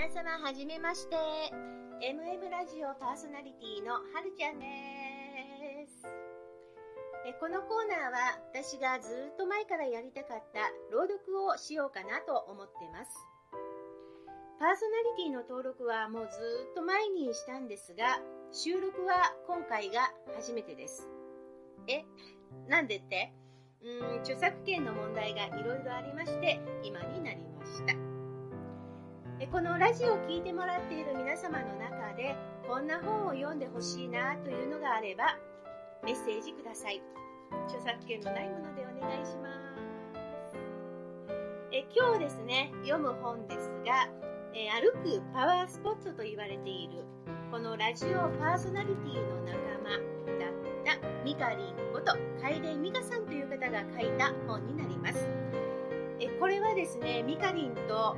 皆様はじめまして。MM ラジオパーソナリティのはるちゃんです。えこのコーナーは私がずっと前からやりたかった朗読をしようかなと思ってます。パーソナリティの登録はもうずっと前にしたんですが収録は今回が初めてです。えなんでって？うん著作権の問題がいろいろありまして今このラジオを聴いてもらっている皆様の中でこんな本を読んでほしいなというのがあればメッセージください。著作権のないものでお願いします。え今日ですね読む本ですがえ歩くパワースポットと言われているこのラジオパーソナリティの仲間だったミカリンこと楓美香さんという方が書いた本になります。えこれはですねミカリンと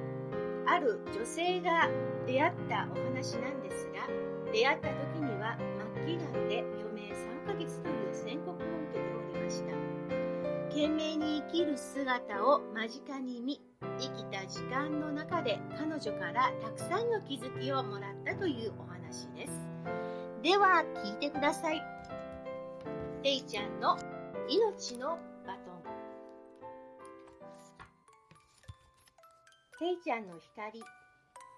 ある女性が出会ったお話なんですが出会った時には末期がんで余命3ヶ月という宣告を受けておりました。懸命に生きる姿を間近に見生きた時間の中で彼女からたくさんの気づきをもらったというお話です。では聞いてください。ていちゃんの命のていちゃんの光。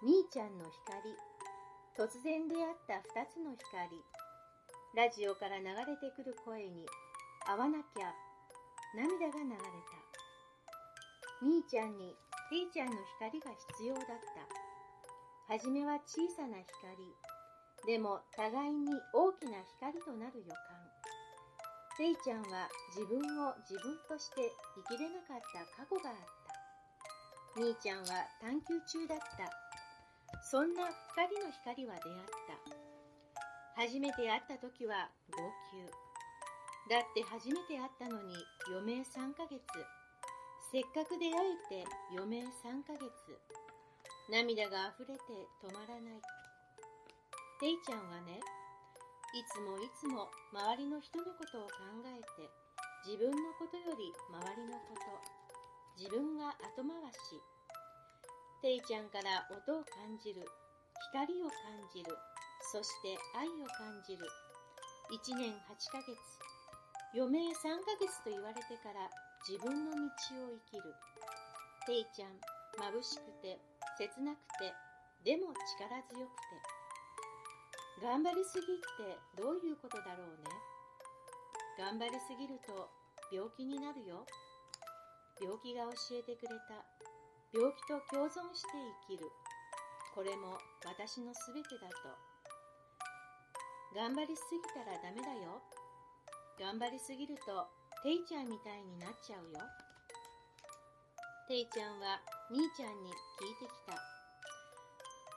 みーちゃんの光。突然出会った2つの光。ラジオから流れてくる声に会わなきゃ。涙が流れた。みーちゃんにていちゃんの光が必要だった。はじめは小さな光。でも互いに大きな光となる予感。ていちゃんは自分を自分として生きれなかった過去があった。みーちゃんは探求中だった。そんな2人の光は出会った。初めて会った時は号泣。だって初めて会ったのに余命3ヶ月。せっかく出会えて余命3ヶ月。涙が溢れて止まらない。ていちゃんはねいつもいつも周りの人のことを考えて自分のことより周りのこと。自分が後回し。ていちゃんから音を感じる。光を感じる。そして愛を感じる。1年8ヶ月。余命3ヶ月と言われてから自分の道を生きる。ていちゃん眩しくて切なくてでも力強くて。頑張りすぎってどういうことだろうね。頑張りすぎると病気になるよ。病気が教えてくれた。病気と共存して生きる。これも私のすべてだと。頑張りすぎたらダメだよ。頑張りすぎるとていちゃんみたいになっちゃうよ。ていちゃんはみーちゃんに聞いてきた。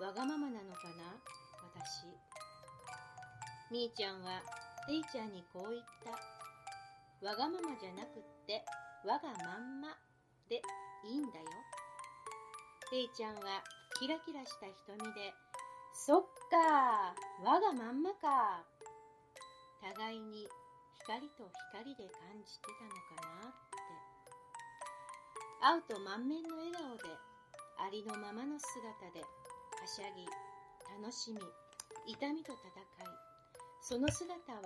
わがままなのかな？私。みーちゃんはていちゃんにこう言った。わがままじゃなくって我がまんまでいいんだよ。ていちゃんはキラキラした瞳で、そっか我がまんまか。互いに光と光で感じてたのかなって。会うと満面の笑顔で、ありのままの姿で、はしゃぎ、楽しみ、痛みと戦い、その姿を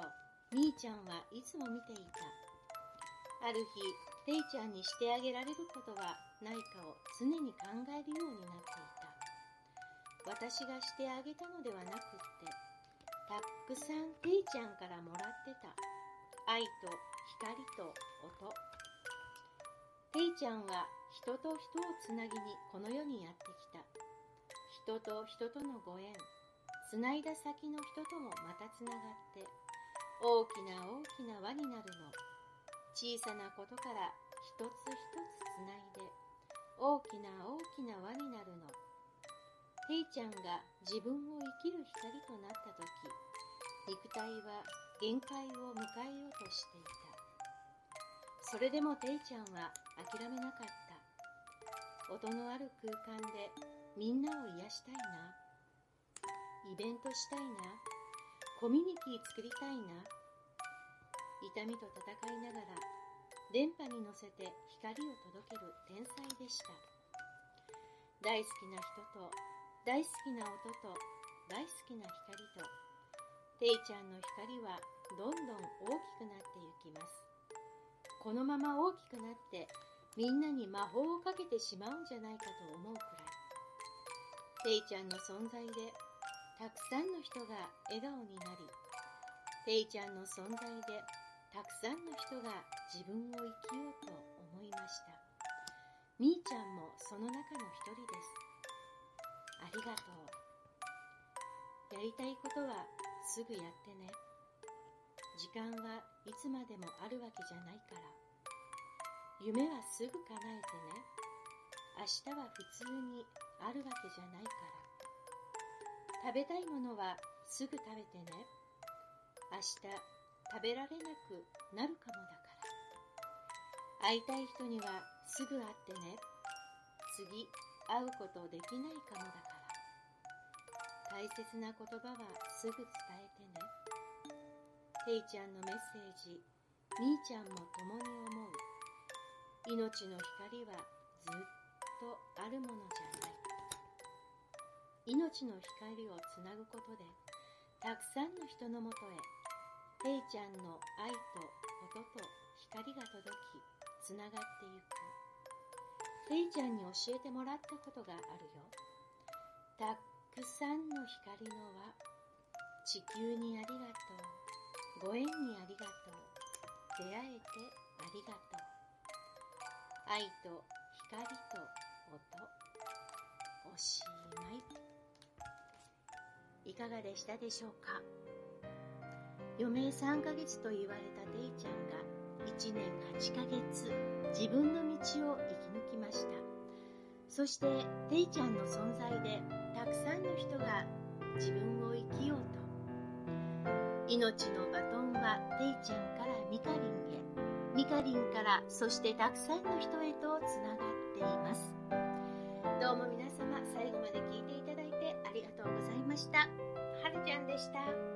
みーちゃんはいつも見ていた。ある日、ていちゃんにしてあげられることはないかを常に考えるようになっていた。私がしてあげたのではなくってたくさんていちゃんからもらってた。愛と光と音。ていちゃんは人と人をつなぎにこの世にやってきた。人と人とのご縁。つないだ先の人ともまたつながって大きな大きな輪になるの。小さなことから一つ一つつないで大きな大きな輪になるの。ていちゃんが自分を生きる光となった時肉体は限界を迎えようとしていた。それでもていちゃんは諦めなかった。音のある空間でみんなを癒したいな。イベントしたいな。コミュニティ作りたいな。痛みと戦いながら電波に乗せて光を届ける天才でした。大好きな人と大好きな音と大好きな光とていちゃんの光はどんどん大きくなってゆきます。このまま大きくなってみんなに魔法をかけてしまうんじゃないかと思うくらい。ていちゃんの存在でたくさんの人が笑顔になりていちゃんの存在でたくさんの人が自分を生きようと思いました。みーちゃんもその中の一人です。ありがとう。やりたいことはすぐやってね。時間はいつまでもあるわけじゃないから。夢はすぐ叶えてね。明日は普通にあるわけじゃないから。食べたいものはすぐ食べてね。明日食べられなくなるかもだから。会いたい人にはすぐ会ってね。次会うことできないかもだから。大切な言葉はすぐ伝えてね。ていちゃんのメッセージみーちゃんも共に思う。命の光はずっとあるものじゃない。命の光をつなぐことでたくさんの人のもとへていちゃんの愛と音と光が届きつながってゆく。ていちゃんに教えてもらったことがあるよ。たくさんの光の輪地球にありがとう。ご縁にありがとう。出会えてありがとう。愛と光と音。おしまい。いかがでしたでしょうか？余命3ヶ月と言われたデイちゃんが1年8ヶ月自分の道を生き抜きました。そしてデイちゃんの存在でたくさんの人が自分を生きようと。命のバトンはデイちゃんからミカリンへ。ミカリンからそしてたくさんの人へとつながっています。どうも皆様最後まで聞いていただいてありがとうございました。はるちゃんでした。